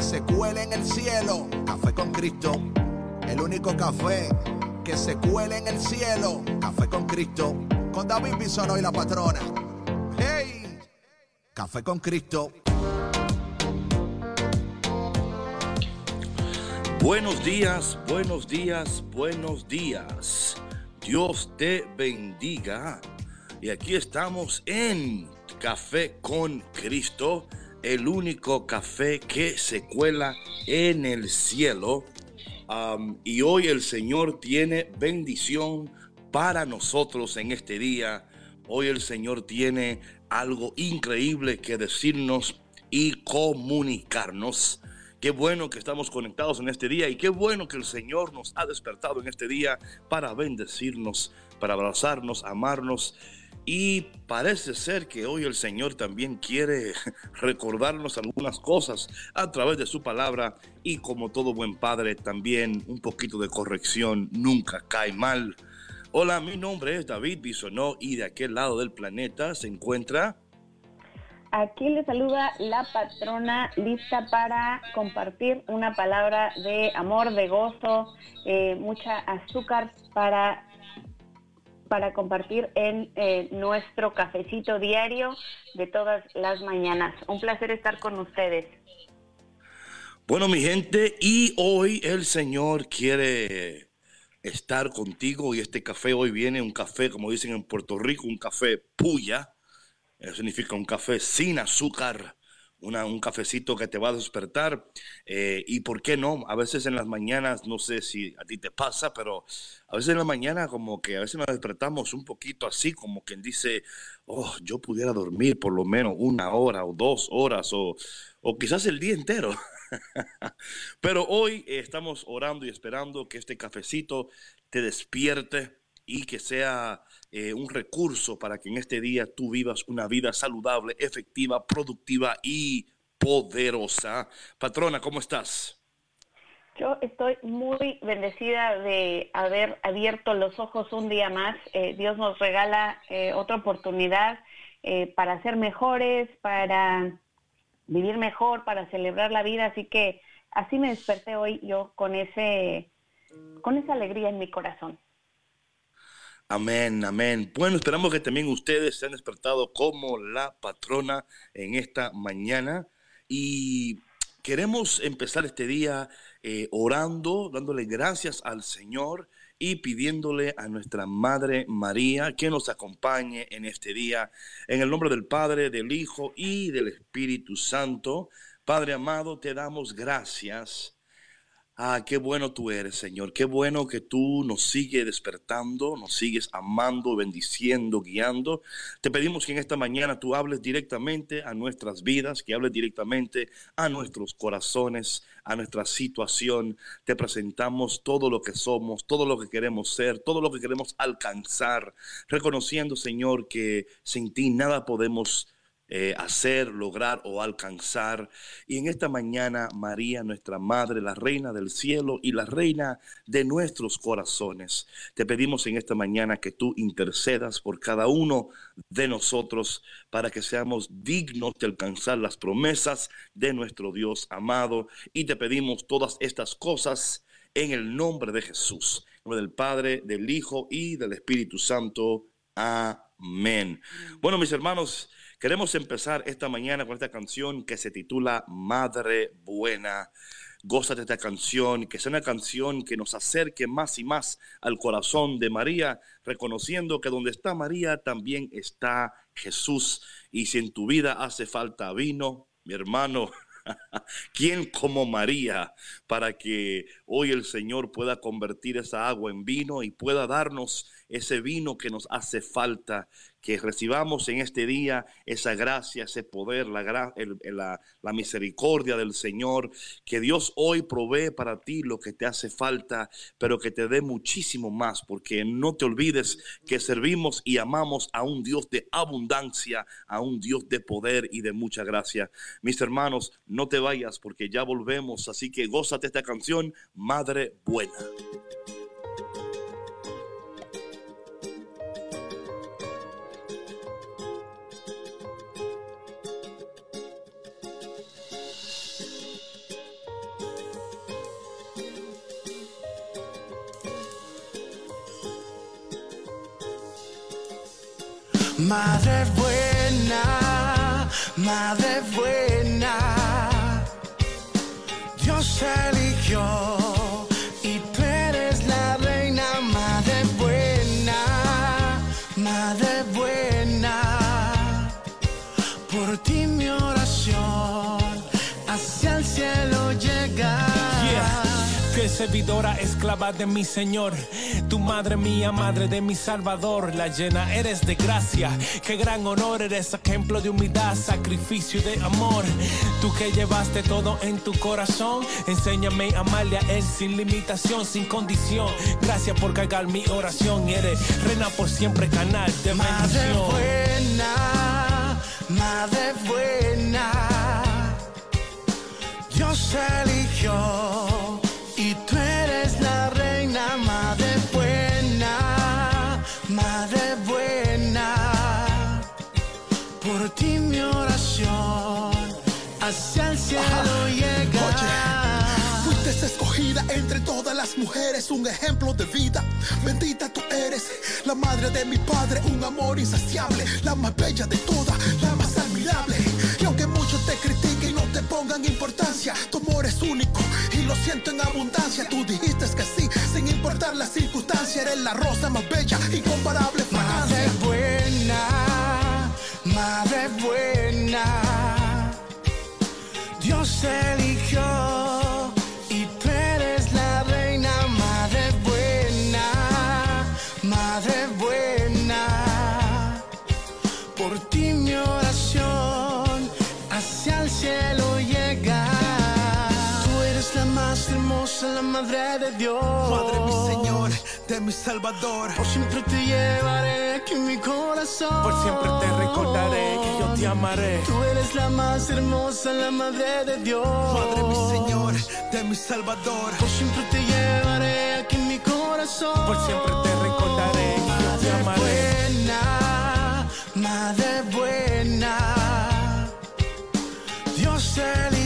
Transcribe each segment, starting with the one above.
que se cuele en el cielo. Café con Cristo. El único café que se cuele en el cielo. Café con Cristo. Con David Bisonó y la patrona. ¡Hey! Café con Cristo. Buenos días, buenos días, buenos días. Dios te bendiga. Y aquí estamos en Café con Cristo el único café que se cuela en el cielo. y hoy el Señor tiene bendición para nosotros en este día. Hoy el Señor tiene algo increíble que decirnos y comunicarnos. Qué bueno que estamos conectados en este día y qué bueno que el Señor nos ha despertado en este día para bendecirnos, para abrazarnos, amarnos y parece ser que hoy el Señor también quiere recordarnos algunas cosas a través de su palabra y como todo buen padre también un poquito de corrección nunca cae mal. Hola, mi nombre es David Bisonó y de aquel lado del planeta se encuentra... Aquí le saluda la patrona lista para compartir una palabra de amor, de gozo, eh, mucha azúcar para para compartir en eh, nuestro cafecito diario de todas las mañanas. Un placer estar con ustedes. Bueno, mi gente, y hoy el Señor quiere estar contigo y este café hoy viene un café, como dicen en Puerto Rico, un café puya. Eso significa un café sin azúcar un cafecito que te va a despertar. Eh, y por qué no, a veces en las mañanas, no sé si a ti te pasa, pero a veces en la mañana como que a veces nos despertamos un poquito así, como quien dice, oh, yo pudiera dormir por lo menos una hora o dos horas o, o quizás el día entero. pero hoy estamos orando y esperando que este cafecito te despierte y que sea eh, un recurso para que en este día tú vivas una vida saludable, efectiva, productiva y poderosa. Patrona, ¿cómo estás? Yo estoy muy bendecida de haber abierto los ojos un día más. Eh, Dios nos regala eh, otra oportunidad para ser mejores, para vivir mejor, para celebrar la vida. Así que así me desperté hoy yo con ese, con esa alegría en mi corazón. Amén, amén. Bueno, esperamos que también ustedes se han despertado como la patrona en esta mañana y queremos empezar este día eh, orando, dándole gracias al Señor y pidiéndole a nuestra Madre María que nos acompañe en este día. En el nombre del Padre, del Hijo y del Espíritu Santo. Padre amado, te damos gracias Ah, qué bueno tú eres, Señor. Qué bueno que tú nos sigues despertando, nos sigues amando, bendiciendo, guiando. Te pedimos que en esta mañana tú hables directamente a nuestras vidas, que hables directamente a nuestros corazones, a nuestra situación. Te presentamos todo lo que somos, todo lo que queremos ser, todo lo que queremos alcanzar, reconociendo, Señor, que sin ti nada podemos eh, hacer, lograr o alcanzar. Y en esta mañana, María, nuestra Madre, la Reina del Cielo y la Reina de nuestros corazones, te pedimos en esta mañana que tú intercedas por cada uno de nosotros para que seamos dignos de alcanzar las promesas de nuestro Dios amado. Y te pedimos todas estas cosas en el nombre de Jesús, en nombre del Padre, del Hijo y del Espíritu Santo. Amén. Bueno, mis hermanos, Queremos empezar esta mañana con esta canción que se titula Madre Buena. Goza de esta canción, que sea una canción que nos acerque más y más al corazón de María, reconociendo que donde está María también está Jesús. Y si en tu vida hace falta vino, mi hermano, ¿Quién como María para que hoy el Señor pueda convertir esa agua en vino y pueda darnos ese vino que nos hace falta, que recibamos en este día esa gracia, ese poder, la, la, la misericordia del Señor, que Dios hoy provee para ti lo que te hace falta, pero que te dé muchísimo más, porque no te olvides que servimos y amamos a un Dios de abundancia, a un Dios de poder y de mucha gracia. Mis hermanos, no te vayas porque ya volvemos, así que gózate esta canción, Madre Buena. Madre buena, madre buena, Dios eligió servidora, esclava de mi Señor tu madre mía, madre de mi Salvador, la llena eres de gracia. Qué gran honor eres, ejemplo de humildad, sacrificio de amor. Tú que llevaste todo en tu corazón, enséñame a amarle a Él sin limitación, sin condición. Gracias por cargar mi oración. Eres reina por siempre, canal de madre buena, madre buena. Dios eligió todas las mujeres, un ejemplo de vida. Bendita tú eres, la madre de mi padre, un amor insaciable, la más bella de todas, la más admirable. Y aunque muchos te critiquen y no te pongan importancia, tu amor es único y lo siento en abundancia. Tú dijiste que sí sin importar la circunstancia, eres la rosa más bella, incomparable Madre buena, madre buena, Dios eligió madre de Dios mi Salvador. Por siempre te llevaré aquí en mi corazón. Por siempre te recordaré que yo te amaré. Tú eres la más hermosa, la madre de Dios. Madre mi Señor, de mi Salvador. Por siempre te llevaré aquí en mi corazón. Por siempre te recordaré que yo te amaré. Buena, madre buena. Dios eligió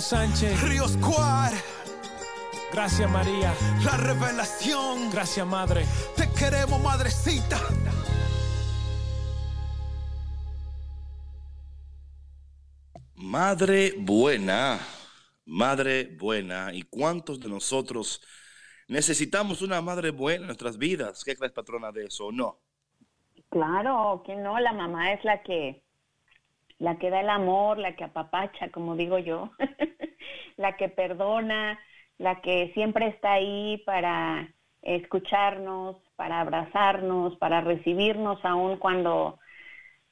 Sánchez. Ríos Cuar. Gracias María. La revelación. Gracias Madre. Te queremos madrecita. Madre buena, madre buena. ¿Y cuántos de nosotros necesitamos una madre buena en nuestras vidas? ¿Qué crees, patrona, de eso o no? Claro, que no, la mamá es la que la que da el amor, la que apapacha, como digo yo, la que perdona, la que siempre está ahí para escucharnos, para abrazarnos, para recibirnos aún cuando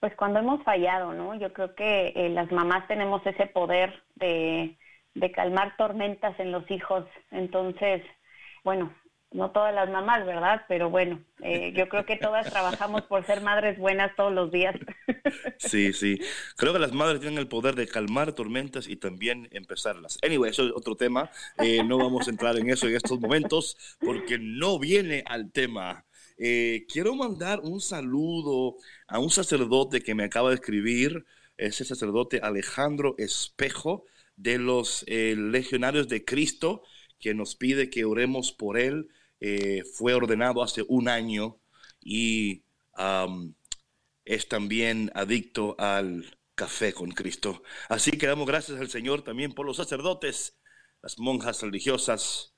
pues cuando hemos fallado, ¿no? Yo creo que eh, las mamás tenemos ese poder de, de calmar tormentas en los hijos. Entonces, bueno, no todas las mamás, ¿verdad? Pero bueno, eh, yo creo que todas trabajamos por ser madres buenas todos los días. Sí, sí. Creo que las madres tienen el poder de calmar tormentas y también empezarlas. Anyway, eso es otro tema. Eh, no vamos a entrar en eso en estos momentos porque no viene al tema. Eh, quiero mandar un saludo a un sacerdote que me acaba de escribir, ese sacerdote Alejandro Espejo de los eh, legionarios de Cristo, que nos pide que oremos por él. Eh, fue ordenado hace un año y es también adicto al café con Cristo. Así que damos gracias al Señor también por los sacerdotes, las monjas religiosas,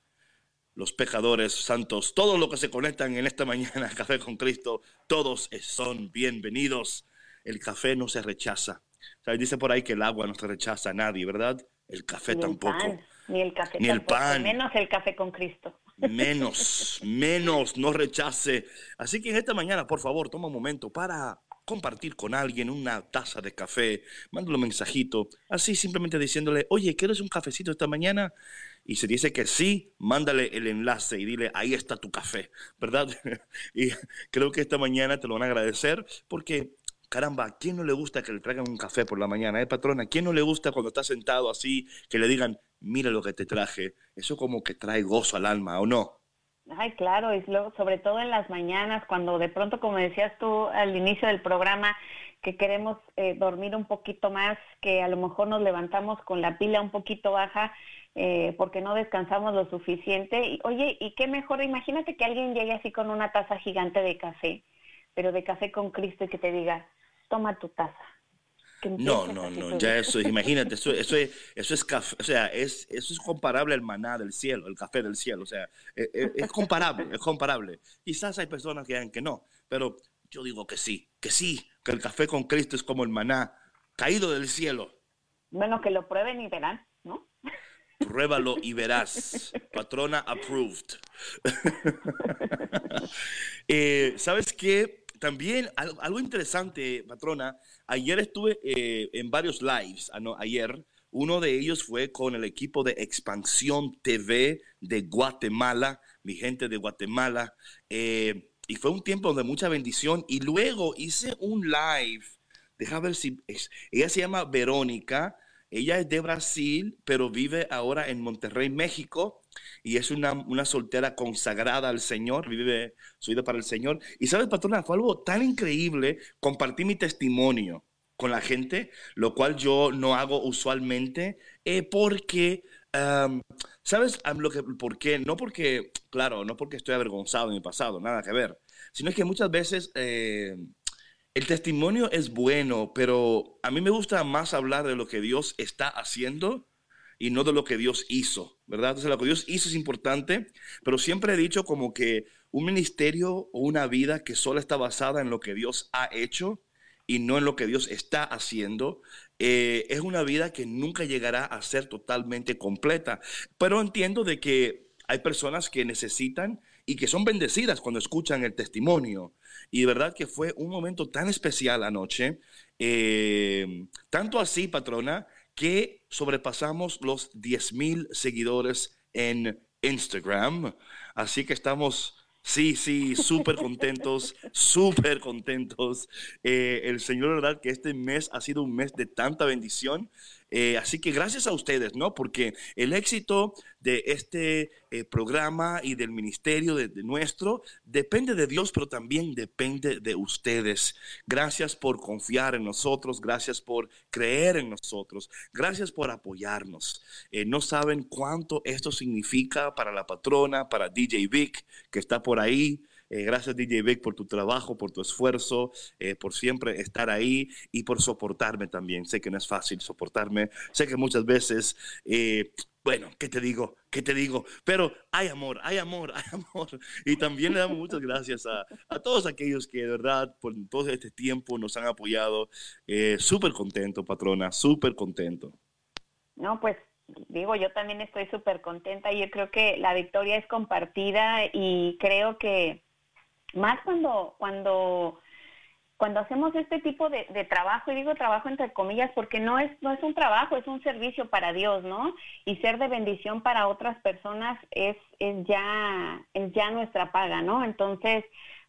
los pecadores santos, todos los que se conectan en esta mañana a Café con Cristo, todos son bienvenidos. El café no se rechaza. Dice por ahí que el agua no se rechaza a nadie, ¿verdad? El café tampoco. ni el café ni el pan. Menos el café con Cristo. Menos, menos, no rechace. Así que en esta mañana, por favor, toma un momento para compartir con alguien una taza de café, mándale un mensajito, así simplemente diciéndole, oye, ¿quieres un cafecito esta mañana? Y si dice que sí, mándale el enlace y dile, ahí está tu café, ¿verdad? y creo que esta mañana te lo van a agradecer porque caramba, ¿a quién no le gusta que le traigan un café por la mañana, eh, patrona? ¿A quién no le gusta cuando está sentado así, que le digan, mira lo que te traje? Eso como que trae gozo al alma, ¿o no? Ay, claro, y sobre todo en las mañanas, cuando de pronto, como decías tú al inicio del programa, que queremos eh, dormir un poquito más, que a lo mejor nos levantamos con la pila un poquito baja eh, porque no descansamos lo suficiente. Y, oye, ¿y qué mejor? Imagínate que alguien llegue así con una taza gigante de café, pero de café con Cristo y que te diga, toma tu taza. No, no, no, ya eso, imagínate, eso, eso, es, eso es café, o sea, es, eso es comparable al maná del cielo, el café del cielo, o sea, es, e, es comparable, es comparable. Quizás hay personas que digan que no, pero yo digo que sí, que sí, que el café con Cristo es como el maná caído del cielo. Bueno, que lo prueben y verán, ¿no? Pruébalo y verás. Patrona approved. Eh, ¿Sabes qué? También algo, interesante, patrona, ayer estuve eh, en varios lives, ah, ayer, uno de ellos fue con el equipo de Expansión TV de Guatemala, mi gente de Guatemala, eh, y fue un tiempo de mucha bendición, y luego hice un live, deja ver si, ella se llama Verónica, ella es de Brasil, pero vive ahora en Monterrey, México, y es una, una soltera consagrada al Señor, vive su vida para el Señor. Y sabes, patrona, fue algo tan increíble compartir mi testimonio con la gente, lo cual yo no hago usualmente, eh, porque, ¿sabes lo que, por qué? No porque, claro, no porque estoy avergonzado en mi pasado, nada que ver, sino que muchas veces eh, el testimonio es bueno, pero a mí me gusta más hablar de lo que Dios está haciendo y no de lo que Dios hizo, ¿verdad? Entonces lo que Dios hizo es importante, pero siempre he dicho como que un ministerio o una vida que solo está basada en lo que Dios ha hecho y no en lo que Dios está haciendo, eh, es una vida que nunca llegará a ser totalmente completa. Pero entiendo de que hay personas que necesitan y que son bendecidas cuando escuchan el testimonio. Y de verdad que fue un momento tan especial anoche, eh, tanto así, patrona, que sobrepasamos los 10 mil seguidores en Instagram. Así que estamos Sí, sí, súper contentos, súper contentos. Eh, el Señor, ¿verdad? Que este mes ha sido un mes de tanta bendición. Eh, así que gracias a ustedes, ¿no? Porque el éxito de este eh, programa y del ministerio de, nuestro depende de Dios, pero también depende de ustedes. Gracias por confiar en nosotros, gracias por creer en nosotros, gracias por apoyarnos. Eh, no saben cuánto esto significa para la patrona, para DJ Vic, que está por ahí. Eh, gracias DJ Vic por tu trabajo, por tu esfuerzo, eh, por siempre estar ahí y por soportarme también. Sé que no es fácil soportarme, sé que muchas veces, eh, bueno, ¿qué te digo? ¿Qué te digo? Pero hay amor, hay amor, hay amor. Y también le damos muchas gracias a, a todos aquellos que de verdad por todo este tiempo nos han apoyado. súper contento, patrona, súper contento. No, pues digo, yo también estoy súper contenta. Yo creo que la victoria es compartida y creo que más cuando, cuando, cuando hacemos este tipo de, trabajo, y digo trabajo entre comillas porque no es, no es un trabajo, es un servicio para Dios, ¿no? Y ser de bendición para otras personas es, es, ya, es ya nuestra paga, ¿no? Entonces,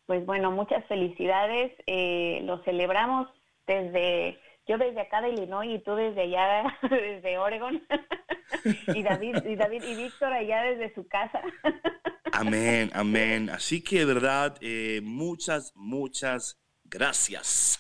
pues bueno, muchas felicidades, eh, lo celebramos desde, yo desde acá de Illinois y tú desde allá, desde Oregon, y David, y David y Víctor allá desde su casa. Amén, amén. Así que verdad, eh, muchas, muchas gracias.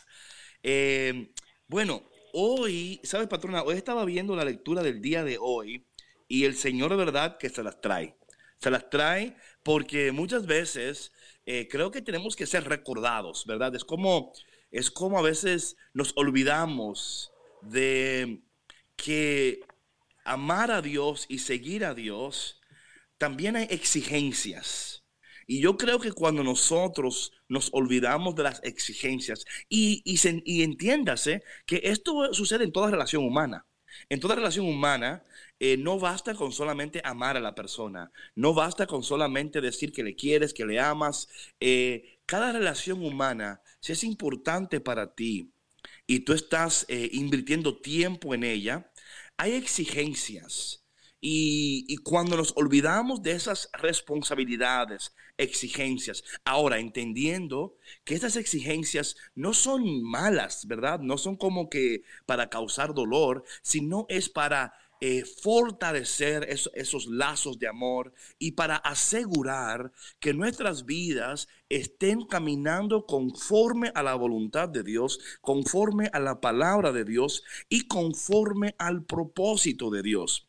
Eh, bueno, hoy, ¿sabes, patrona? Hoy estaba viendo la lectura del día de hoy y el Señor verdad que se las trae. Se las trae porque muchas veces eh, creo que tenemos que ser recordados, ¿verdad? Es como, es como a veces nos olvidamos de que amar a Dios y seguir a Dios, también hay exigencias. Y yo creo que cuando nosotros nos olvidamos de las exigencias, y, y, entiéndase que esto sucede en toda relación humana. En toda relación humana, eh, no basta con solamente amar a la persona, no basta con solamente decir que le quieres, que le amas. Eh, cada relación humana, si es importante para ti y tú estás eh, invirtiendo tiempo en ella, hay exigencias. Y, cuando nos olvidamos de esas responsabilidades, exigencias, ahora entendiendo que esas exigencias no son malas, ¿verdad? No son como que para causar dolor, sino es para eh, fortalecer esos lazos de amor y para asegurar que nuestras vidas estén caminando conforme a la voluntad de Dios, conforme a la palabra de Dios y conforme al propósito de Dios.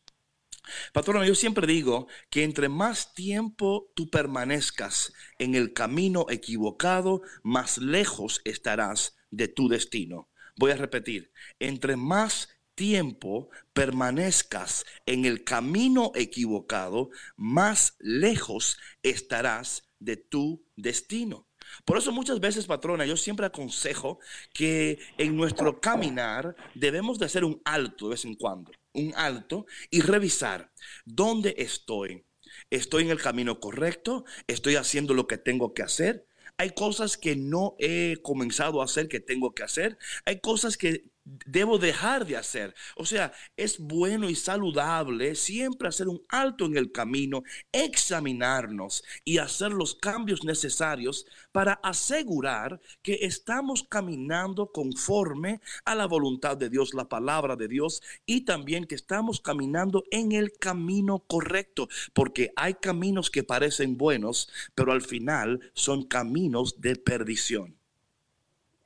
Patrona, yo siempre digo que entre más tiempo tú permanezcas en el camino equivocado, más lejos estarás de tu destino. Voy a repetir, entre más tiempo permanezcas en el camino equivocado, más lejos estarás de tu destino. Por eso muchas veces, patrona, yo siempre aconsejo que en nuestro caminar debemos de hacer un alto de vez en cuando, un alto y revisar dónde estoy. ¿Estoy en el camino correcto? ¿Estoy haciendo lo que tengo que hacer? Hay cosas que no he comenzado a hacer que tengo que hacer. Hay cosas que debo dejar de hacer. O sea, es bueno y saludable siempre hacer un alto en el camino, examinarnos y hacer los cambios necesarios para asegurar que estamos caminando conforme a la voluntad de Dios, la palabra de Dios, y también que estamos caminando en el camino correcto, porque hay caminos que parecen buenos, pero al final son caminos de perdición.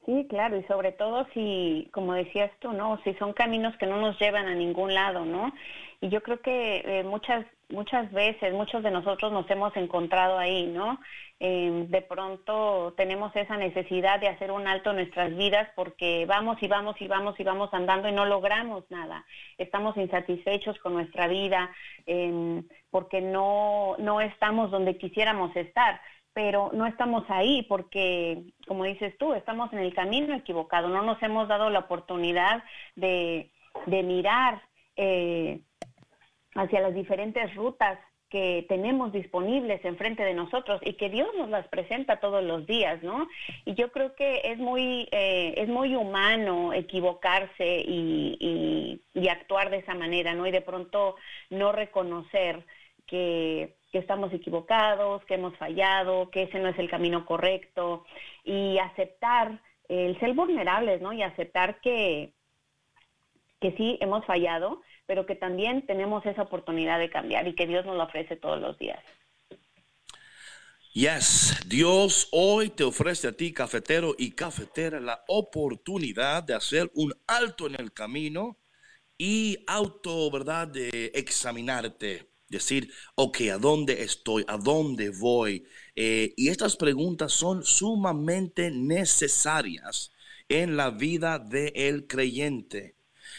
Sí, claro, y sobre todo si, como decías tú, ¿no? Si son caminos que no nos llevan a ningún lado, ¿no? Y yo creo que eh, muchas muchas veces, muchos de nosotros nos hemos encontrado ahí, ¿no? Eh, de pronto tenemos esa necesidad de hacer un alto en nuestras vidas porque vamos y vamos y vamos y vamos andando y no logramos nada. Estamos insatisfechos con nuestra vida eh, porque no, no estamos donde quisiéramos estar pero no estamos ahí porque, como dices tú, estamos en el camino equivocado, no nos hemos dado la oportunidad de, mirar eh, hacia las diferentes rutas que tenemos disponibles enfrente de nosotros y que Dios nos las presenta todos los días, ¿no? Y yo creo que es muy, eh, es muy humano equivocarse y, y actuar de esa manera, ¿no? Y de pronto no reconocer que que estamos equivocados, que hemos fallado, que ese no es el camino correcto y aceptar el ser vulnerables, ¿no? Y aceptar que, que sí hemos fallado, pero que también tenemos esa oportunidad de cambiar y que Dios nos lo ofrece todos los días. Yes, Dios hoy te ofrece a ti, cafetero y cafetera, la oportunidad de hacer un alto en el camino y auto, ¿verdad?, de examinarte decir, ok, ¿a dónde estoy? ¿A dónde voy? Eh, y estas preguntas son sumamente necesarias en la vida del creyente.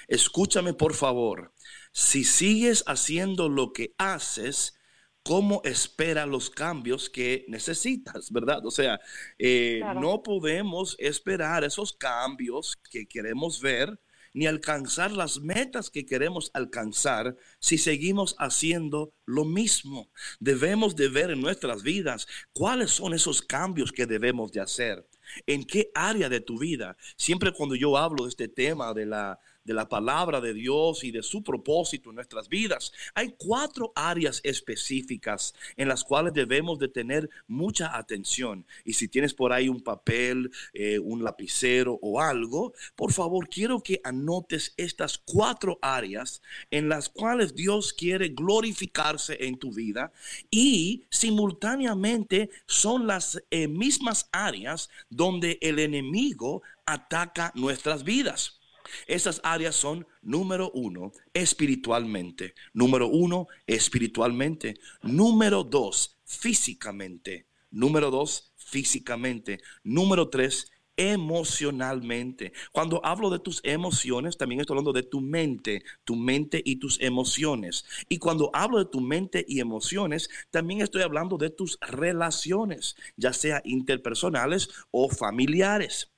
Escúchame por favor, si sigues haciendo lo que haces, ¿cómo espera los cambios que necesitas, verdad? O sea, eh, no podemos esperar esos cambios que queremos ver ni alcanzar las metas que queremos alcanzar si seguimos haciendo lo mismo. Debemos de ver en nuestras vidas cuáles son esos cambios que debemos de hacer. ¿En qué área de tu vida? Siempre cuando yo hablo de este tema de la de la palabra de Dios y de su propósito en nuestras vidas. Hay cuatro áreas específicas en las cuales debemos de tener mucha atención. Y si tienes por ahí un papel, eh, un lapicero o algo, por favor quiero que anotes estas cuatro áreas en las cuales Dios quiere glorificarse en tu vida y simultáneamente son las eh, mismas áreas donde el enemigo ataca nuestras vidas. Esas áreas son, número uno, espiritualmente. Número uno, espiritualmente. Número dos, físicamente. Número dos, físicamente. Número tres, emocionalmente. Cuando hablo de tus emociones, también estoy hablando de tu mente, tu mente y tus emociones. Y cuando hablo de tu mente y emociones, también estoy hablando de tus relaciones, ya sea interpersonales o familiares.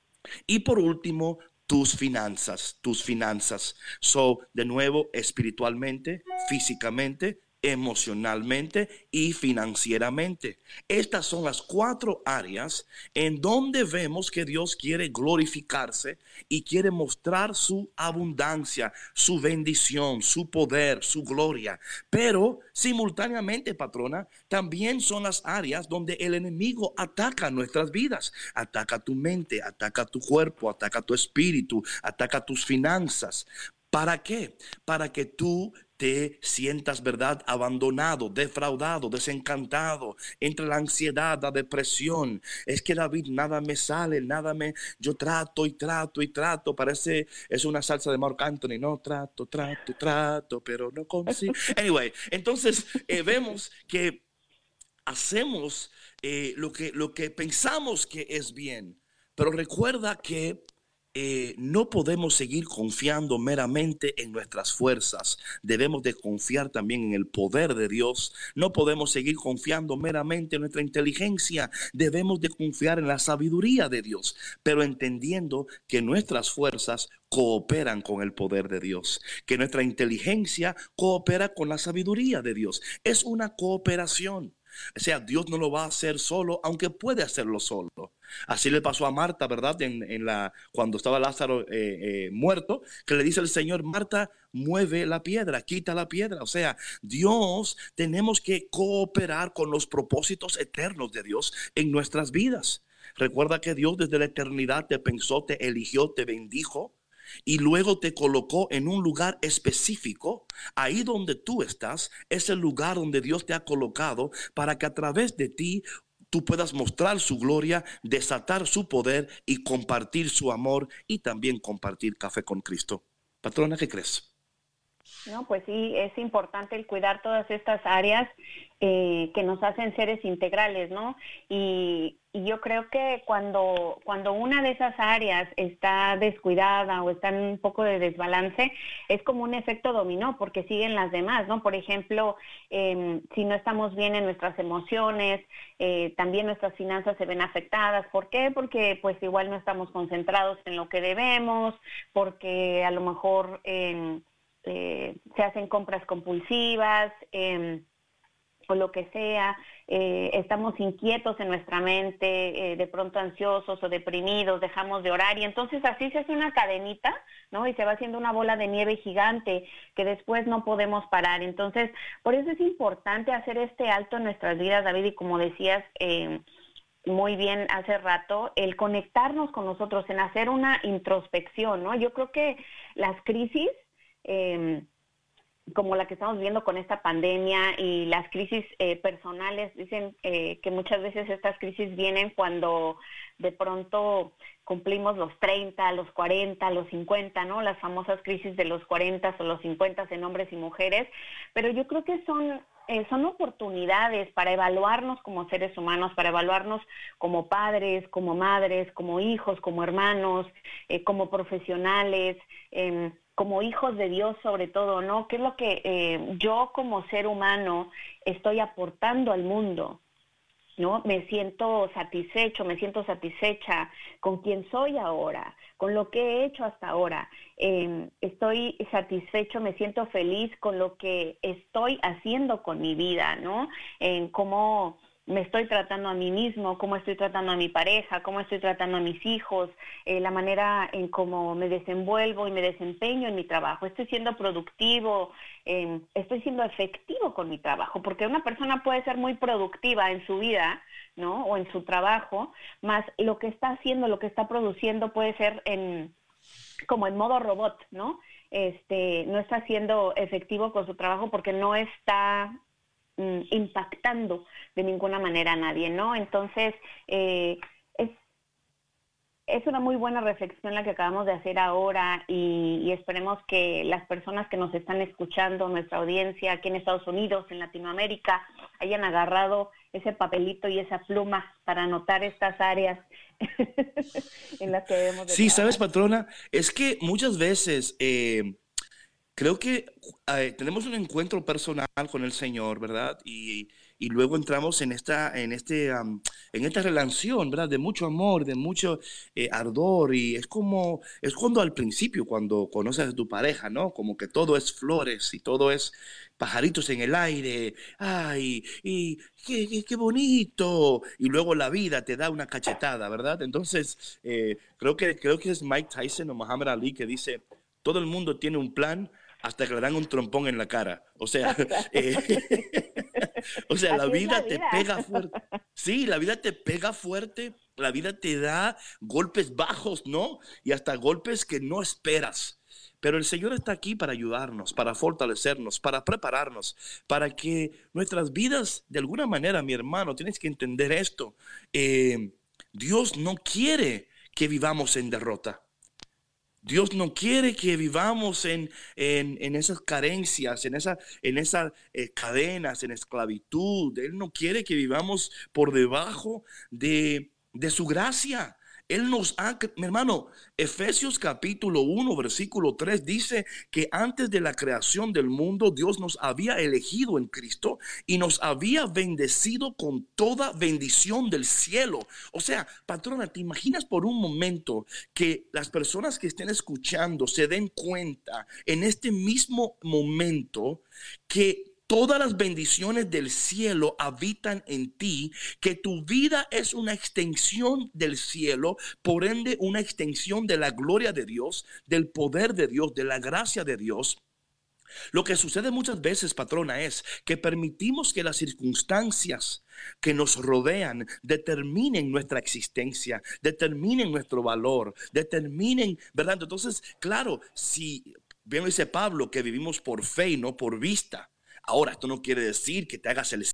Y por último, tus finanzas, tus finanzas. So, de nuevo, espiritualmente, físicamente, emocionalmente y financieramente. Estas son las cuatro áreas en donde vemos que Dios quiere glorificarse y quiere mostrar su abundancia, su bendición, su poder, su gloria. Pero simultáneamente, patrona, también son las áreas donde el enemigo ataca nuestras vidas. Ataca tu mente, ataca tu cuerpo, ataca tu espíritu, ataca tus finanzas. ¿Para qué? Para que tú te sientas, ¿verdad?, abandonado, defraudado, desencantado, entre la ansiedad, la depresión. Es que David, nada me sale, nada me, yo trato y trato y trato, parece, es una salsa de Mark Anthony, no, trato, trato, trato, pero no consigo. Anyway, entonces eh, vemos que hacemos eh, lo, que, lo que pensamos que es bien, pero recuerda que eh, no podemos seguir confiando meramente en nuestras fuerzas. Debemos de confiar también en el poder de Dios. No podemos seguir confiando meramente en nuestra inteligencia. Debemos de confiar en la sabiduría de Dios, pero entendiendo que nuestras fuerzas cooperan con el poder de Dios, que nuestra inteligencia coopera con la sabiduría de Dios. Es una cooperación. O sea, Dios no lo va a hacer solo, aunque puede hacerlo solo. Así le pasó a Marta, ¿verdad? En, la, cuando estaba Lázaro eh, eh, muerto, que le dice el Señor, Marta, mueve la piedra, quita la piedra. O sea, Dios tenemos que cooperar con los propósitos eternos de Dios en nuestras vidas. Recuerda que Dios desde la eternidad te pensó, te eligió, te bendijo y luego te colocó en un lugar específico. Ahí donde tú estás es el lugar donde Dios te ha colocado para que a través de ti tú puedas mostrar su gloria, desatar su poder y compartir su amor y también compartir café con Cristo. Patrona, ¿qué crees? No, pues sí, es importante el cuidar todas estas áreas eh, que nos hacen seres integrales, ¿no? Y, yo creo que cuando, cuando una de esas áreas está descuidada o está en un poco de desbalance, es como un efecto dominó, porque siguen las demás, ¿no? Por ejemplo, em, si no estamos bien en nuestras emociones, eh, también nuestras finanzas se ven afectadas. ¿Por qué? Porque pues igual no estamos concentrados en lo que debemos, porque a lo mejor em, eh, se hacen compras compulsivas. Eh, o lo que sea, eh, estamos inquietos en nuestra mente, eh, de pronto ansiosos o deprimidos, dejamos de orar y entonces así se hace una cadenita, ¿no? Y se va haciendo una bola de nieve gigante que después no podemos parar. Entonces, por eso es importante hacer este alto en nuestras vidas, David, y como decías, eh, muy bien hace rato, el conectarnos con nosotros, en hacer una introspección, ¿no? Yo creo que las crisis, como la que estamos viendo con esta pandemia y las crisis eh, personales, dicen eh, que muchas veces estas crisis vienen cuando de pronto cumplimos los 30, los 40, los 50, ¿no? Las famosas crisis de los 40 o los 50 en hombres y mujeres, pero yo creo que son eh, son oportunidades para evaluarnos como seres humanos, para evaluarnos como padres, como madres, como hijos, como hermanos, como profesionales, em, como hijos de Dios sobre todo, ¿no? ¿Qué es lo que eh, yo como ser humano estoy aportando al mundo? ¿No? Me siento satisfecho, me siento satisfecha con quien soy ahora, con lo que he hecho hasta ahora. Em, estoy satisfecho, me siento feliz con lo que estoy haciendo con mi vida, ¿no? En cómo me estoy tratando a mí mismo, cómo estoy tratando a mi pareja, cómo estoy tratando a mis hijos, eh, la manera en cómo me desenvuelvo y me desempeño en mi trabajo. Estoy siendo productivo, em, estoy siendo efectivo con mi trabajo, porque una persona puede ser muy productiva en su vida, ¿no? O en su trabajo, más lo que está haciendo, lo que está produciendo puede ser en como en modo robot, ¿no? Este, no está siendo efectivo con su trabajo porque no está Mm, impactando de ninguna manera a nadie, ¿no? Entonces, eh, es, es una muy buena reflexión la que acabamos de hacer ahora y, esperemos que las personas que nos están escuchando, nuestra audiencia aquí en Estados Unidos, en Latinoamérica, hayan agarrado ese papelito y esa pluma para anotar estas áreas en las que debemos. sí, sabes, patrona, es que muchas veces eh, creo que eh, tenemos un encuentro personal con el Señor, ¿verdad? Y y luego entramos en esta, en este, en esta relación, ¿verdad? De mucho amor, de mucho eh, ardor y es como, es cuando al principio, cuando conoces a tu pareja, ¿no? Como que todo es flores y todo es pajaritos en el aire, ay, y qué, qué, bonito, y luego la vida te da una cachetada, ¿verdad? Entonces, eh, creo, que, creo que es Mike Tyson o Muhammad Ali que dice, todo el mundo tiene un plan hasta que le dan un trompón en la cara. O sea, eh, o sea, la vida, te pega fuerte. Sí, la vida te pega fuerte, la vida te da golpes bajos, ¿no? Y hasta golpes que no esperas. Pero el Señor está aquí para ayudarnos, para fortalecernos, para prepararnos, para que nuestras vidas, de alguna manera, mi hermano, tienes que entender esto. Eh, Dios no quiere que vivamos en derrota. Dios no quiere que vivamos en, esas carencias, en, esa, en esas eh, cadenas, en esclavitud. Él no quiere que vivamos por debajo de, de su gracia. Él nos ha, mi hermano, Efesios capítulo 1, versículo 3 dice que antes de la creación del mundo Dios nos había elegido en Cristo y nos había bendecido con toda bendición del cielo. O sea, patrona, ¿te imaginas por un momento que las personas que estén escuchando se den cuenta en este mismo momento que todas las bendiciones del cielo habitan en ti, que tu vida es una extensión del cielo, por ende una extensión de la gloria de Dios, del poder de Dios, de la gracia de Dios. Lo que sucede muchas veces, patrona, es que permitimos que las circunstancias que nos rodean determinen nuestra existencia, determinen nuestro valor, determinen, ¿verdad? Entonces, claro, si bien dice Pablo que vivimos por fe y no por vista, Ahora, esto no quiere decir que te hagas el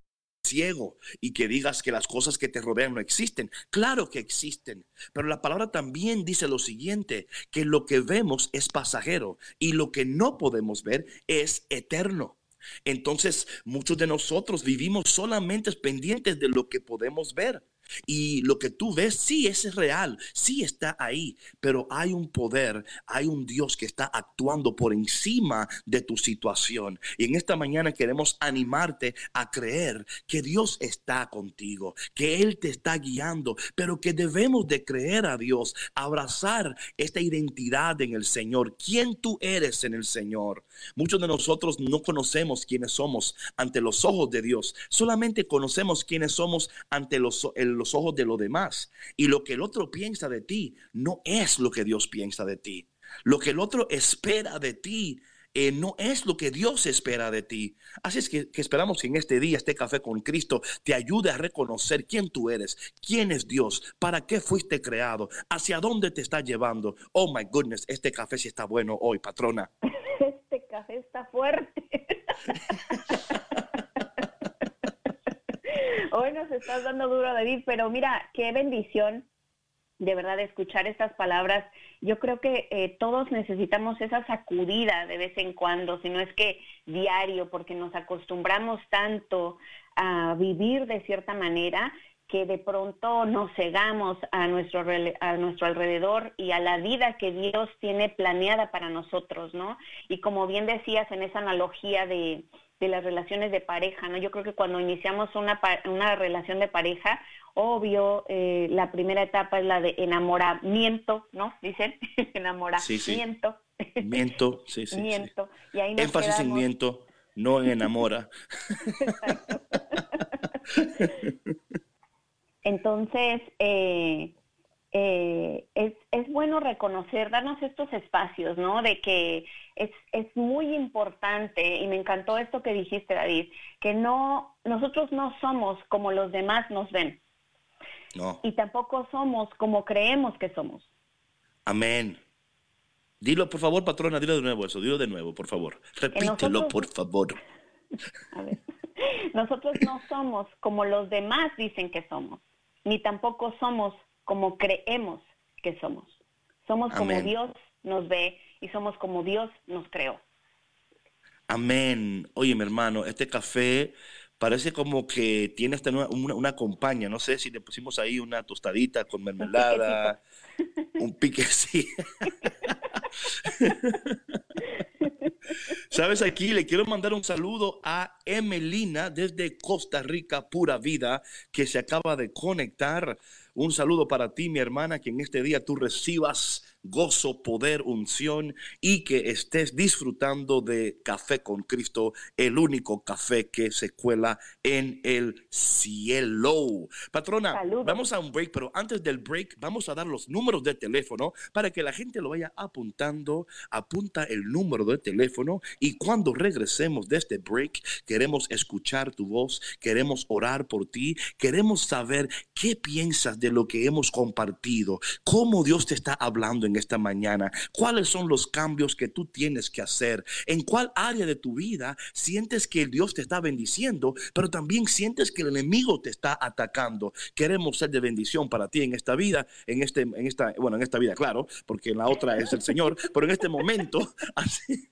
ciego y que digas que las cosas que te rodean no existen. Claro que existen, pero la palabra también dice lo siguiente, que lo que vemos es pasajero y lo que no podemos ver es eterno. Entonces, muchos de nosotros vivimos solamente pendientes de lo que podemos ver. Y lo que tú ves, sí, es real, sí está ahí, pero hay un poder, hay un Dios que está actuando por encima de tu situación. Y en esta mañana queremos animarte a creer que Dios está contigo, que Él te está guiando, pero que debemos de creer a Dios, abrazar esta identidad en el Señor, quién tú eres en el Señor. Muchos de nosotros no conocemos quiénes somos ante los ojos de Dios, solamente conocemos quiénes somos ante los, los ojos de los demás. Y lo que el otro piensa de ti no es lo que Dios piensa de ti. Lo que el otro espera de ti eh, no es lo que Dios espera de ti. Así es que, que, esperamos que en este día, este café con Cristo, te ayude a reconocer quién tú eres, quién es Dios, para qué fuiste creado, hacia dónde te está llevando. Oh my goodness, este café sí está bueno hoy, patrona. Este café está fuerte. Hoy nos estás dando duro, David, pero mira, qué bendición de verdad escuchar estas palabras. Yo creo que eh, todos necesitamos esa sacudida de vez en cuando, si no es que diario, porque nos acostumbramos tanto a vivir de cierta manera que de pronto nos cegamos a nuestro, a nuestro alrededor y a la vida que Dios tiene planeada para nosotros, ¿no? Y como bien decías en esa analogía de, de las relaciones de pareja, ¿no? Yo creo que cuando iniciamos una, una relación de pareja, obvio, eh, la primera etapa es la de enamoramiento, ¿no? Dicen, enamoramiento. Miento, sí, sí. Miento. Y ahí Énfasis en miento, no en enamora. Entonces, eh, bueno reconocer, darnos estos espacios, ¿no? De que es, es, muy importante, y me encantó esto que dijiste, David, que no, nosotros no somos como los demás nos ven. No. Y tampoco somos como creemos que somos. Amén. Dilo, por favor, patrona, dilo de nuevo eso, dilo de nuevo, por favor. Repítelo, por favor. A ver. Nosotros no somos como los demás dicen que somos, ni tampoco somos como creemos que somos. Somos como Dios nos ve y somos como Dios nos creó. Amén. Oye, mi hermano, este café parece como que tiene hasta una, una, compañía. No sé si le pusimos ahí una tostadita con mermelada, un pique, sí. Sabes, aquí le quiero mandar un saludo a Emelina desde Costa Rica, pura vida, que se acaba de conectar. Un saludo para ti, mi hermana, que en este día tú recibas gozo, poder, unción y que estés disfrutando de Café con Cristo, el único café que se cuela en el cielo. Patrona, vamos a un break, pero antes del break vamos a dar los números de teléfono para que la gente lo vaya apuntando. Apunta el número de teléfono y cuando regresemos de este break queremos escuchar tu voz, queremos orar por ti, queremos saber qué piensas de lo que hemos compartido, cómo Dios te está hablando en esta mañana, cuáles son los cambios que tú tienes que hacer, en cuál área de tu vida sientes que Dios te está bendiciendo, pero también sientes que el enemigo te está atacando. Queremos ser de bendición para ti en esta vida, en este, en esta, bueno, en esta vida, claro, porque en la otra es el Señor, pero en este momento, así,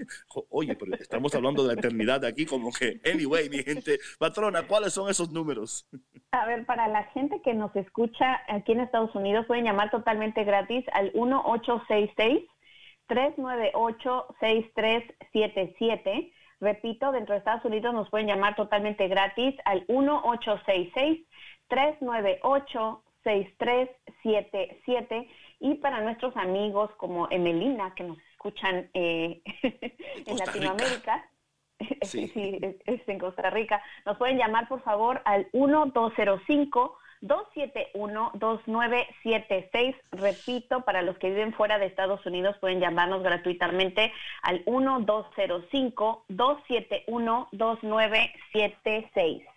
oye, pero estamos hablando de la eternidad aquí, como que, anyway, mi gente, patrona, ¿cuáles son esos números? A ver, para la gente que nos escucha aquí en Estados Unidos, pueden llamar totalmente gratis al 1866-398-6377. Repito, dentro de Estados Unidos nos pueden llamar totalmente gratis al 1866-398-6377. Y para nuestros amigos como Emelina, que nos escuchan eh, en Latinoamérica, sí, es, en Costa Rica. Nos pueden llamar, por favor, al 1205 271-2976. Repito, para los que viven fuera de Estados Unidos pueden llamarnos gratuitamente al 1205-271-2976.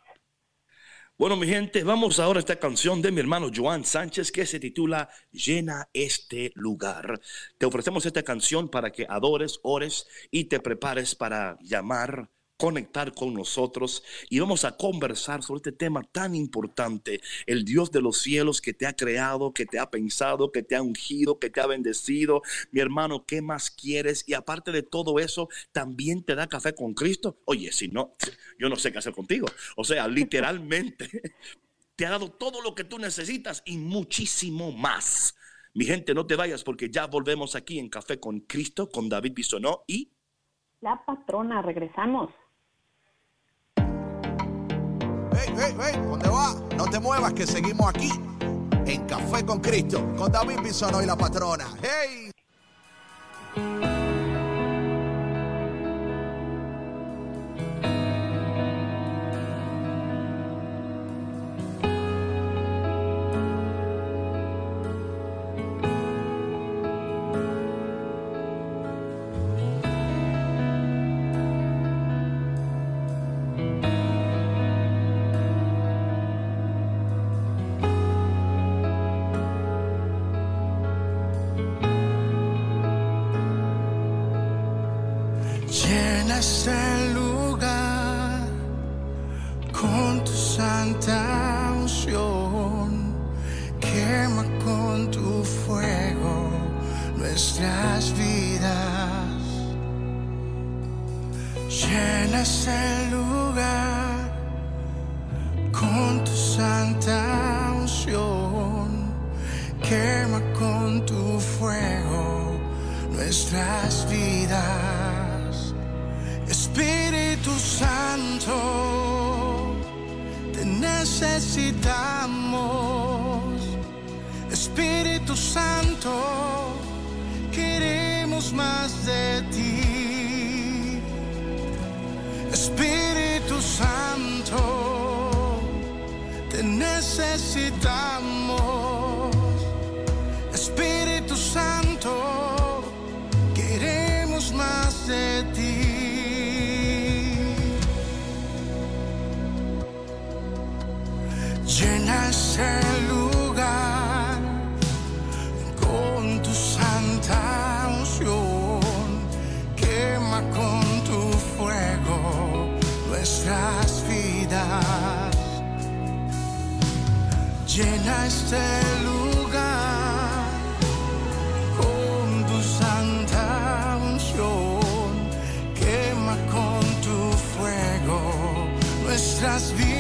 Bueno, mi gente, vamos ahora a esta canción de mi hermano Joan Sánchez que se titula Llena este lugar. Te ofrecemos esta canción para que adores, ores y te prepares para llamar conectar con nosotros y vamos a conversar sobre este tema tan importante, el Dios de los cielos que te ha creado, que te ha pensado, que te ha ungido, que te ha bendecido. Mi hermano, ¿qué más quieres? Y aparte de todo eso, también te da café con Cristo. Oye, si no, yo no sé qué hacer contigo. O sea, literalmente te ha dado todo lo que tú necesitas y muchísimo más. Mi gente, no te vayas porque ya volvemos aquí en Café con Cristo, con David Bisonó y... La patrona, regresamos. Hey, hey, hey, ¿dónde va? No te muevas que seguimos aquí en Café con Cristo, con David Bisono y la patrona. Hey. Llena ese lugar con tu santa unción, quema con tu fuego nuestras vidas. Llena este lugar con tu santa unción, quema con tu fuego nuestras vidas.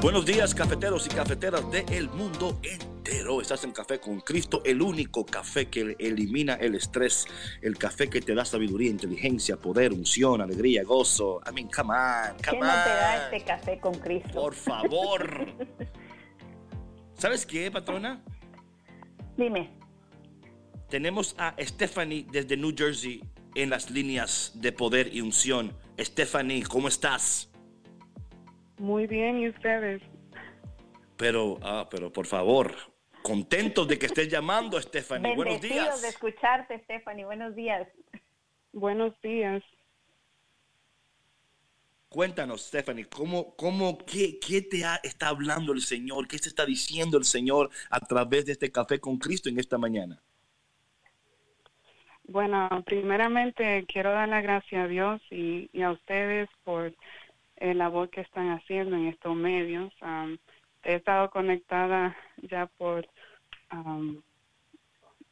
Buenos días cafeteros y cafeteras del mundo entero. Estás en Café con Cristo, el único café que elimina el estrés, el café que te da sabiduría, inteligencia, poder, unción, alegría, gozo. I mean, come on, come ¿Qué no te da este café con Cristo? Por favor. ¿Sabes qué, patrona? Dime. Tenemos a Stephanie desde New Jersey en las líneas de poder y unción. Stephanie, ¿cómo estás? Muy bien, ¿y ustedes? Pero, ah, pero por favor, contentos de que estés llamando, Stephanie. Buenos días. de escucharte, Stephanie. Buenos días. Buenos días. Cuéntanos, Stephanie, ¿cómo, cómo, qué, qué te está hablando el Señor? ¿Qué se está diciendo el Señor a través de este café con Cristo en esta mañana? Bueno, primeramente quiero dar la gracia a Dios y, y a ustedes por la labor que están haciendo en estos medios. he estado conectada ya por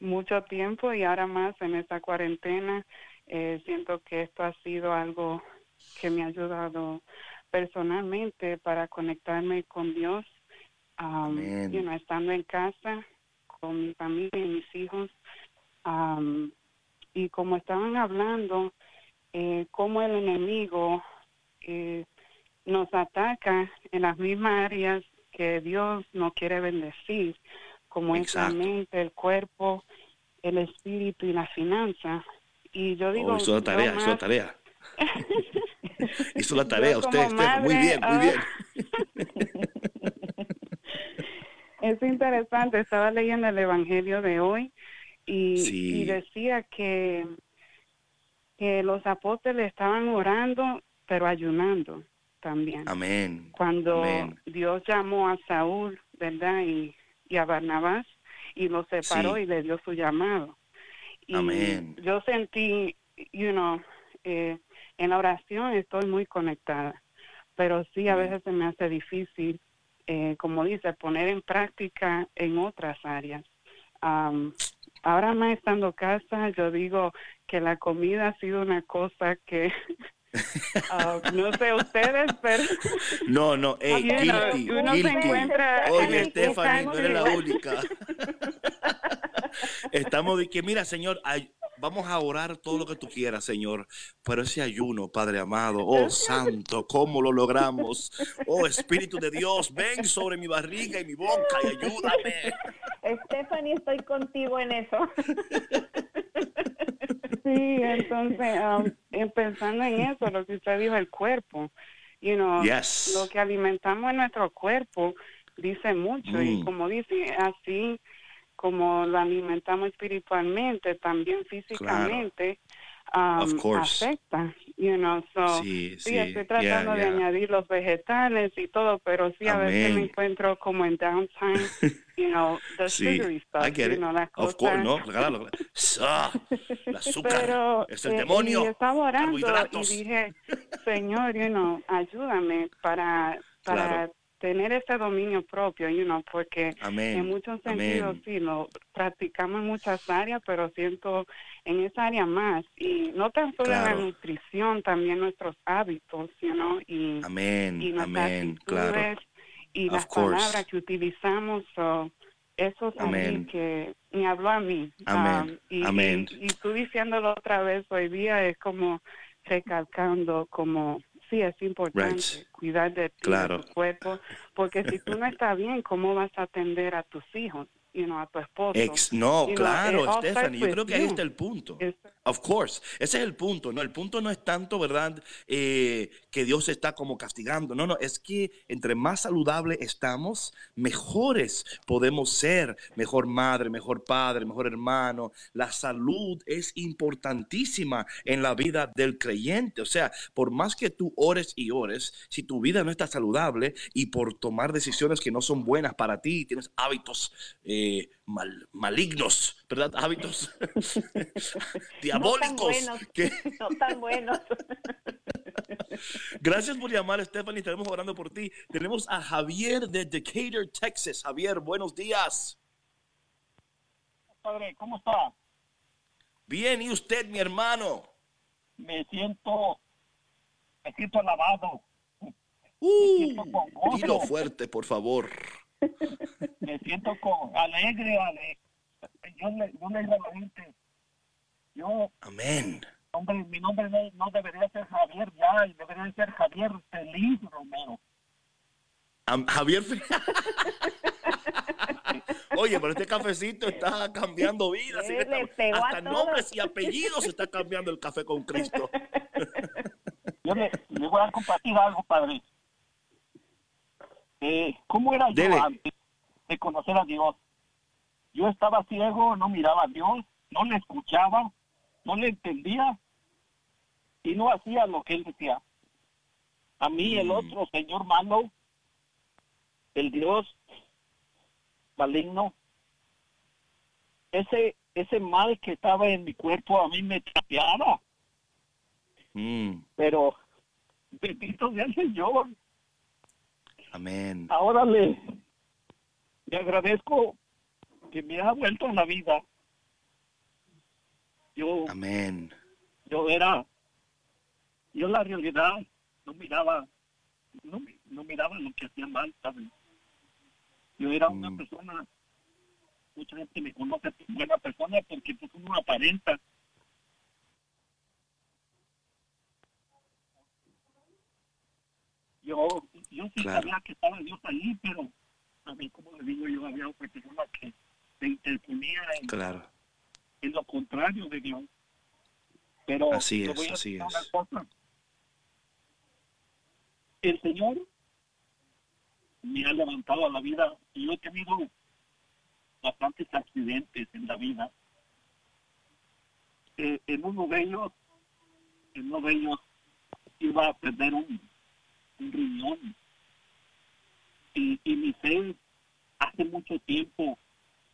mucho tiempo y ahora más en esta cuarentena. Eh, siento que esto ha sido algo que me ha ayudado personalmente para conectarme con Dios, um, estando en casa con mi familia y mis hijos. Um, y como estaban hablando, eh, cómo el enemigo eh, nos ataca en las mismas áreas que Dios no quiere bendecir, como es la mente, el cuerpo, el espíritu y la finanza. Y yo digo... Oh, hizo la tarea, hizo la tarea. hizo la tarea usted, muy bien, muy bien. es interesante, estaba leyendo el Evangelio de hoy y, decía que, que los apóstoles estaban orando, pero ayunando también. Amén. Cuando Dios llamó a Saúl, ¿verdad? Y, a Barnabás y lo separó y le dio su llamado. Y Amén. Yo sentí, you know, eh, en la oración estoy muy conectada, pero sí a veces se me hace difícil, eh, como dice, poner en práctica en otras áreas. ahora más estando casa, yo digo que la comida ha sido una cosa que Ah, no sé ustedes, pero... No, no, hey, guilty, guilty. Oye, Stephanie, no eres la única. Estamos de que, mira, Señor, vamos a orar todo lo que tú quieras, Señor, pero ese ayuno, Padre amado, oh Santo, ¿cómo lo logramos? Oh Espíritu de Dios, ven sobre mi barriga y mi boca y ayúdame. Stephanie, estoy contigo en eso. Sí, entonces, um, pensando en eso, lo que usted dijo, el cuerpo, you know, lo que alimentamos en nuestro cuerpo dice mucho. Y mm. como dice, así como lo alimentamos espiritualmente, también físicamente, um, afecta, you know, so, sí, estoy tratando de añadir los vegetales y todo, pero sí a veces me encuentro como en downtime, you know, the sugary stuff, you know, las cosas. Of course, no, regálalo. Ah, el azúcar, pero, es el eh, demonio, y estaba orando y dije, Señor, you know, ayúdame para, para tener ese dominio propio, you know, porque en muchos sentidos sí lo practicamos en muchas áreas, pero siento en esa área más y no tan solo la nutrición, también nuestros hábitos, you know, y, Amén. y Amén. Claro. y las palabras que utilizamos, eso es que me habló a mí. Amén. Um, y, Amén. Y, y tú diciéndolo otra vez hoy día es como recalcando como sí es importante cuidar de ti, de tu cuerpo, porque si tú no estás bien, ¿cómo vas a atender a tus hijos? You know, a tu esposo. no, claro, Stephanie, yo creo que ahí está el punto. Of course, ese es el punto, ¿no? El punto no es tanto, ¿verdad?, eh, que Dios está como castigando, no, no, es que entre más saludable estamos, mejores podemos ser, mejor madre, mejor padre, mejor hermano. La salud es importantísima en la vida del creyente, o sea, por más que tú ores y ores, si tu vida no está saludable y por tomar decisiones que no son buenas para ti, tienes hábitos eh, mal, malignos, ¿verdad? Hábitos diabólicos. No tan buenos. No tan buenos. Gracias por llamar, Stephanie. Estaremos orando por ti. Tenemos a Javier de Decatur, Texas. Javier, buenos días. Padre, ¿cómo está? Bien, ¿y usted, mi hermano? Me siento, me siento alabado. Uh, dilo fuerte, por favor. Me siento con alegre, Yo le, yo le digo a la gente, yo, Amén. Hombre, mi nombre no, debería ser Javier ya, debería ser Javier Feliz Romero. Javier Feliz. Oye, pero este cafecito está cambiando vidas. hasta nombres y apellidos está cambiando el café con Cristo. Yo le, voy a compartir algo, padre. Eh, ¿Cómo era yo antes de conocer a Dios? Yo estaba ciego, no miraba a Dios, no le escuchaba, no le entendía y no hacía lo que él decía. A mí el mm. otro señor malo, el Dios maligno, ese ese mal que estaba en mi cuerpo a mí me trapeaba. Mm. Pero bendito sea el Señor. Amén. Ahora le, le agradezco que me ha vuelto a la vida Yo, Amén. yo era, yo la realidad no miraba, no, no miraba lo que hacía mal, ¿sabes? Yo era una Mm. persona, mucha gente me conoce como buena persona porque pues uno aparenta. Yo, yo sí Claro. sabía que estaba Dios ahí, pero también, como le digo, yo había otra persona que se interponía en, Claro. en lo contrario de Dios. Pero Así es, voy a así decir es. una cosa. El Señor me ha levantado a la vida y yo he tenido bastantes accidentes en la vida. Eh, en uno de ellos, en uno de ellos iba a perder un, un riñón. Y, y mi fe, hace mucho tiempo,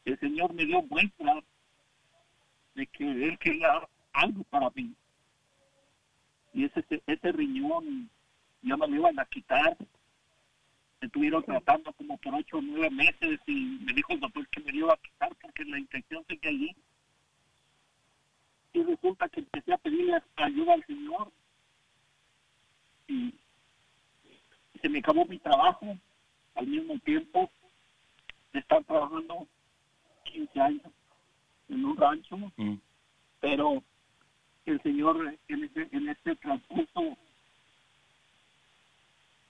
el Señor me dio muestra de que Él quería algo para mí. Y ese, ese riñón ya me lo iban a quitar. Me estuvieron tratando como por ocho o nueve meses y me dijo el doctor que me iba a quitar porque la infección sigue allí. Y resulta que empecé a pedirle ayuda al Señor y se me acabó mi trabajo al mismo tiempo de estar trabajando 15 años en un rancho, Mm. pero el Señor en este, en este transcurso,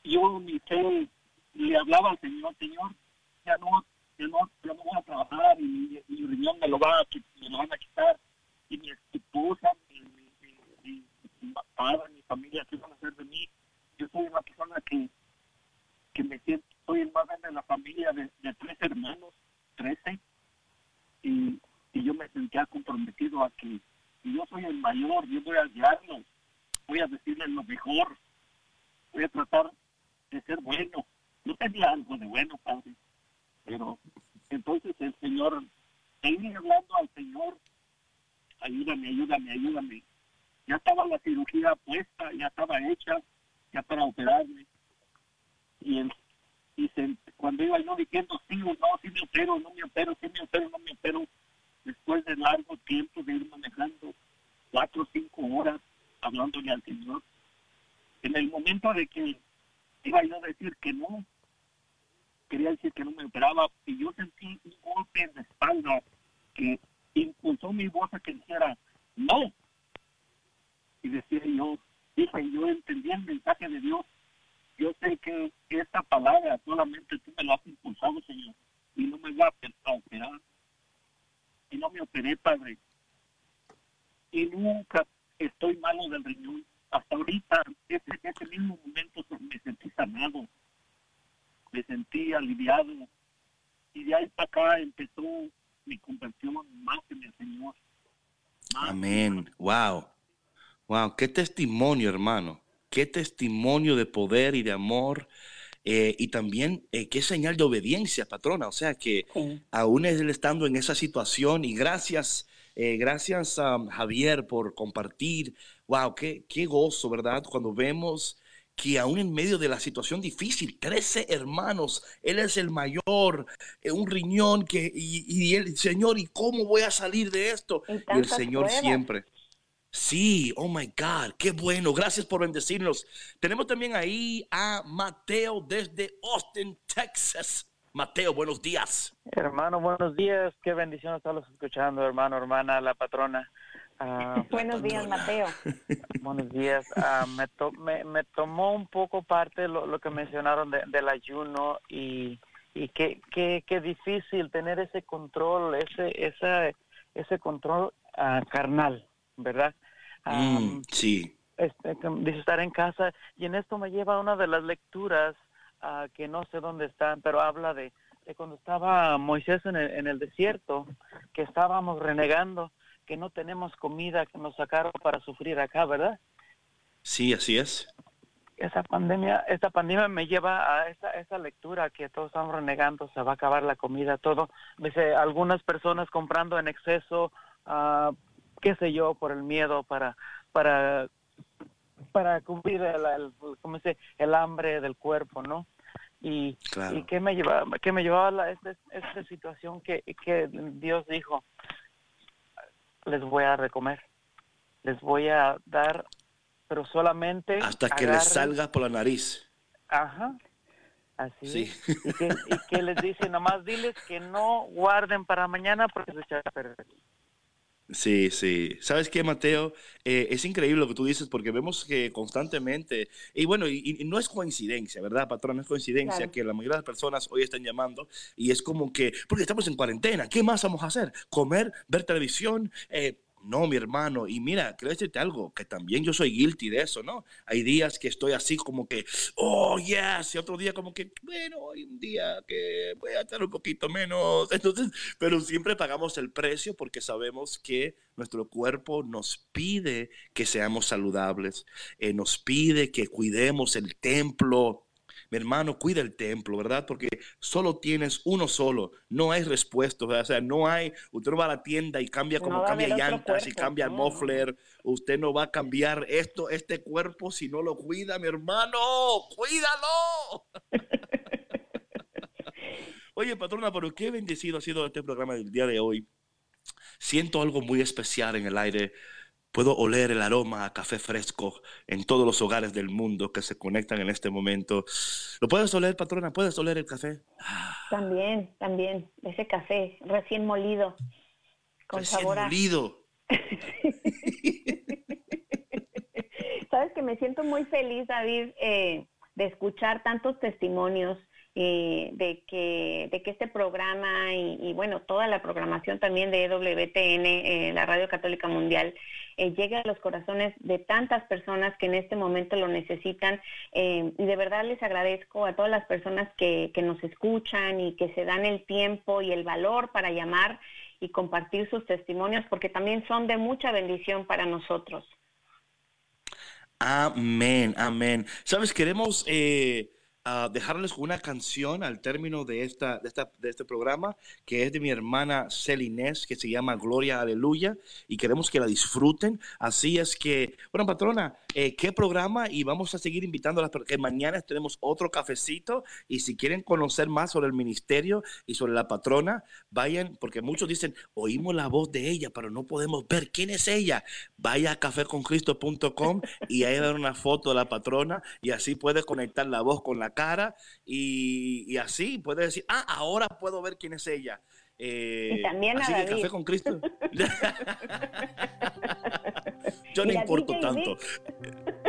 yo ni sé, le hablaba al Señor, Señor, ya no, ya no, ya no voy a trabajar y mi, mi riñón me lo, va a, qui- me lo van a quitar y mi esposa, mi, mi, mi, mi- mi padre, mi familia, ¿qué van a hacer de mí? Yo soy una persona que, que me siento, soy el más grande de la familia de, de tres hermanos, trece, y, y yo me sentía comprometido a que si yo soy el mayor, yo voy a guiarlo, voy a decirle lo mejor, voy a tratar de ser bueno. No tenía algo de bueno, padre, pero entonces el Señor, seguí hablando al Señor, ayúdame, ayúdame, ayúdame. Ya estaba la cirugía puesta, ya estaba hecha, ya para operarme. Y, el, y se- cuando iba yo diciendo sí o no, sí me opero, no me opero, sí me opero, no me opero, después de largo tiempo de ir manejando cuatro o cinco horas hablándole al Señor, en el momento de que iba yo a decir que no, quería decir que no me operaba, y yo sentí un golpe en la espalda que impulsó mi voz a que dijera no. Y decía yo, dije, yo entendí el mensaje de Dios. Yo sé que esta palabra solamente tú me la has impulsado, Señor, y no me voy a a operar. Y no me operé, Padre. Y nunca estoy malo del riñón. Hasta ahorita, ese, ese mismo momento me sentí sanado, me sentí aliviado. Y de ahí para acá empezó mi conversión más en el Señor. Más Amén. Wow. Wow. Qué testimonio, hermano. Qué testimonio de poder y de amor. eh, y también eh, qué señal de obediencia, patrona. O sea que Sí. aún él estando en esa situación y gracias, eh, gracias a Javier por compartir. Wow, qué, qué gozo, ¿verdad? Cuando vemos que aún en medio de la situación difícil, 13 hermanos, él es el mayor, eh, un riñón que, y, y él, Señor, ¿y cómo voy a salir de esto? Y Y el Señor pruebas. siempre. Sí, oh my God, qué bueno. Gracias por bendecirnos. Tenemos también ahí a Mateo desde Austin, Texas. Mateo, buenos días. Hermano, buenos días. Qué bendición estarlos escuchando, hermano, hermana, la patrona. Ah, Buenos días, Mateo. buenos días. Ah, me, to- me, me tomó un poco parte lo, lo que mencionaron de- del ayuno y, y qué, qué, qué difícil tener ese control, ese, ese, ese control ah, carnal, ¿verdad? Ah, Mm, sí, este, que dice estar en casa y en esto me lleva a una de las lecturas que no sé dónde están, pero habla de, de cuando estaba Moisés en el, en el desierto, que estábamos renegando, que no tenemos comida, que nos sacaron para sufrir acá, ¿verdad? sí, así es. Esa pandemia, esta pandemia me lleva a esa, esa lectura que todos estamos renegando, se va a acabar la comida, todo. Dice, algunas personas comprando en exceso, ah, qué sé yo, por el miedo, para, para, para cubrir el, el, ¿cómo se dice? el hambre del cuerpo, ¿no? Y, Claro. y qué me llevaba, qué me llevaba a la, esta, esta situación que, que Dios dijo, les voy a dar de comer. Les voy a dar, pero solamente... Hasta que les salga por la nariz. Ajá. Así. Sí. Y, que, y que les dice, nomás diles que no guarden para mañana porque se echará a perder. Sí, sí. ¿Sabes qué, Mateo? Eh, es increíble lo que tú dices porque vemos que constantemente, y bueno, y, no es coincidencia, ¿verdad, patrón? No es coincidencia que la mayoría de las personas hoy están llamando y es como que, porque estamos en cuarentena, ¿qué más vamos a hacer? Comer, ver televisión, eh, no, mi hermano, y mira, quiero decirte algo, que también yo soy guilty de eso, ¿no? Hay días que estoy así como que, oh, yes, y otro día como que, bueno, hoy un día que voy a estar un poquito menos. Entonces, pero siempre pagamos el precio porque sabemos que nuestro cuerpo nos pide que seamos saludables, eh, nos pide que cuidemos el templo, mi hermano, cuida el templo, ¿verdad? Porque solo tienes uno solo, no hay respuesta, o sea, no hay, usted no va a la tienda y cambia como cambia llantas y cambia el muffler, usted no va a cambiar esto, este cuerpo si no lo cuida, mi hermano, cuídalo. Oye, patrona, pero qué bendecido ha sido este programa del día de hoy. Siento algo muy especial en el aire Puedo oler el aroma a café fresco en todos los hogares del mundo que se conectan en este momento. ¿Lo puedes oler, patrona? ¿Puedes oler el café? También, también. Ese café recién molido. Con recién sabor a... molido. Sabes que me siento muy feliz, David, eh, de escuchar tantos testimonios eh, de, que, de que este programa y, bueno, toda la programación también de EWTN, eh, la Radio Católica Mundial, eh, llegue a los corazones de tantas personas que en este momento lo necesitan. y de verdad les agradezco a todas las personas que, que nos escuchan y que se dan el tiempo y el valor para llamar y compartir sus testimonios, porque también son de mucha bendición para nosotros. Amén, amén. Sabes, queremos dejarles una canción al término de, esta, de, esta, de este programa, que es de mi hermana Celinés, que se llama Gloria Aleluya, y queremos que la disfruten. Así es que, bueno, patrona, eh, ¿qué programa? Y vamos a seguir invitándolas porque mañana tenemos otro cafecito, y si quieren conocer más sobre el ministerio y sobre la patrona, vayan, porque muchos dicen, oímos la voz de ella, pero no podemos ver quién es ella. Vaya a caféconcristo.com y ahí dar una foto de la patrona, y así puede conectar la voz con la cara y, así puede decir, ah, ahora puedo ver quién es ella. Eh, y también así que café con Cristo. Yo no importo tanto.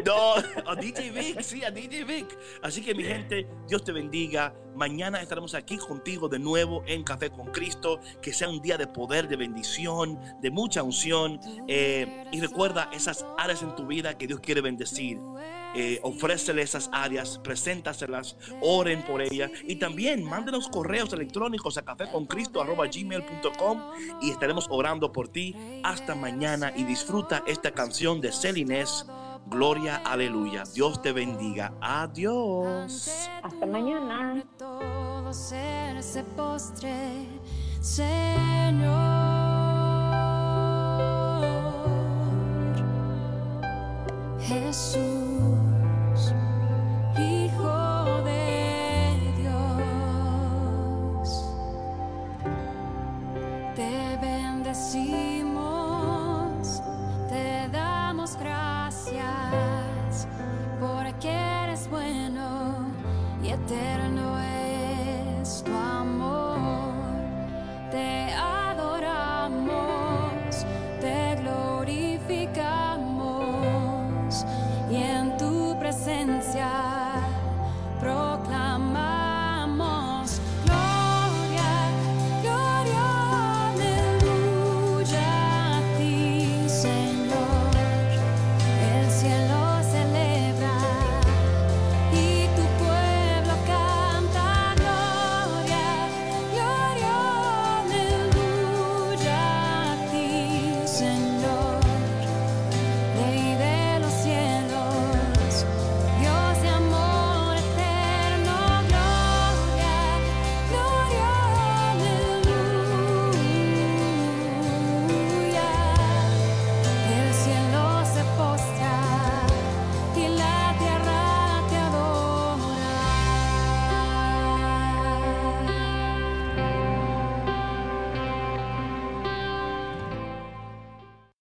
No, a DJ Vic, sí, a DJ Vic. Así que mi gente, Dios te bendiga. Mañana estaremos aquí contigo de nuevo en Café con Cristo. Que sea un día de poder, de bendición, de mucha unción. Eh, y recuerda esas áreas en tu vida que Dios quiere bendecir eh, ofrécele esas áreas, preséntaselas, oren por ellas y también mándenos correos electrónicos a caféconcristo.gmail.com y estaremos orando por ti hasta mañana y disfruta esta canción de Celinés. Gloria, aleluya. Dios te bendiga. Adiós. Hasta mañana. Señor. Jesús.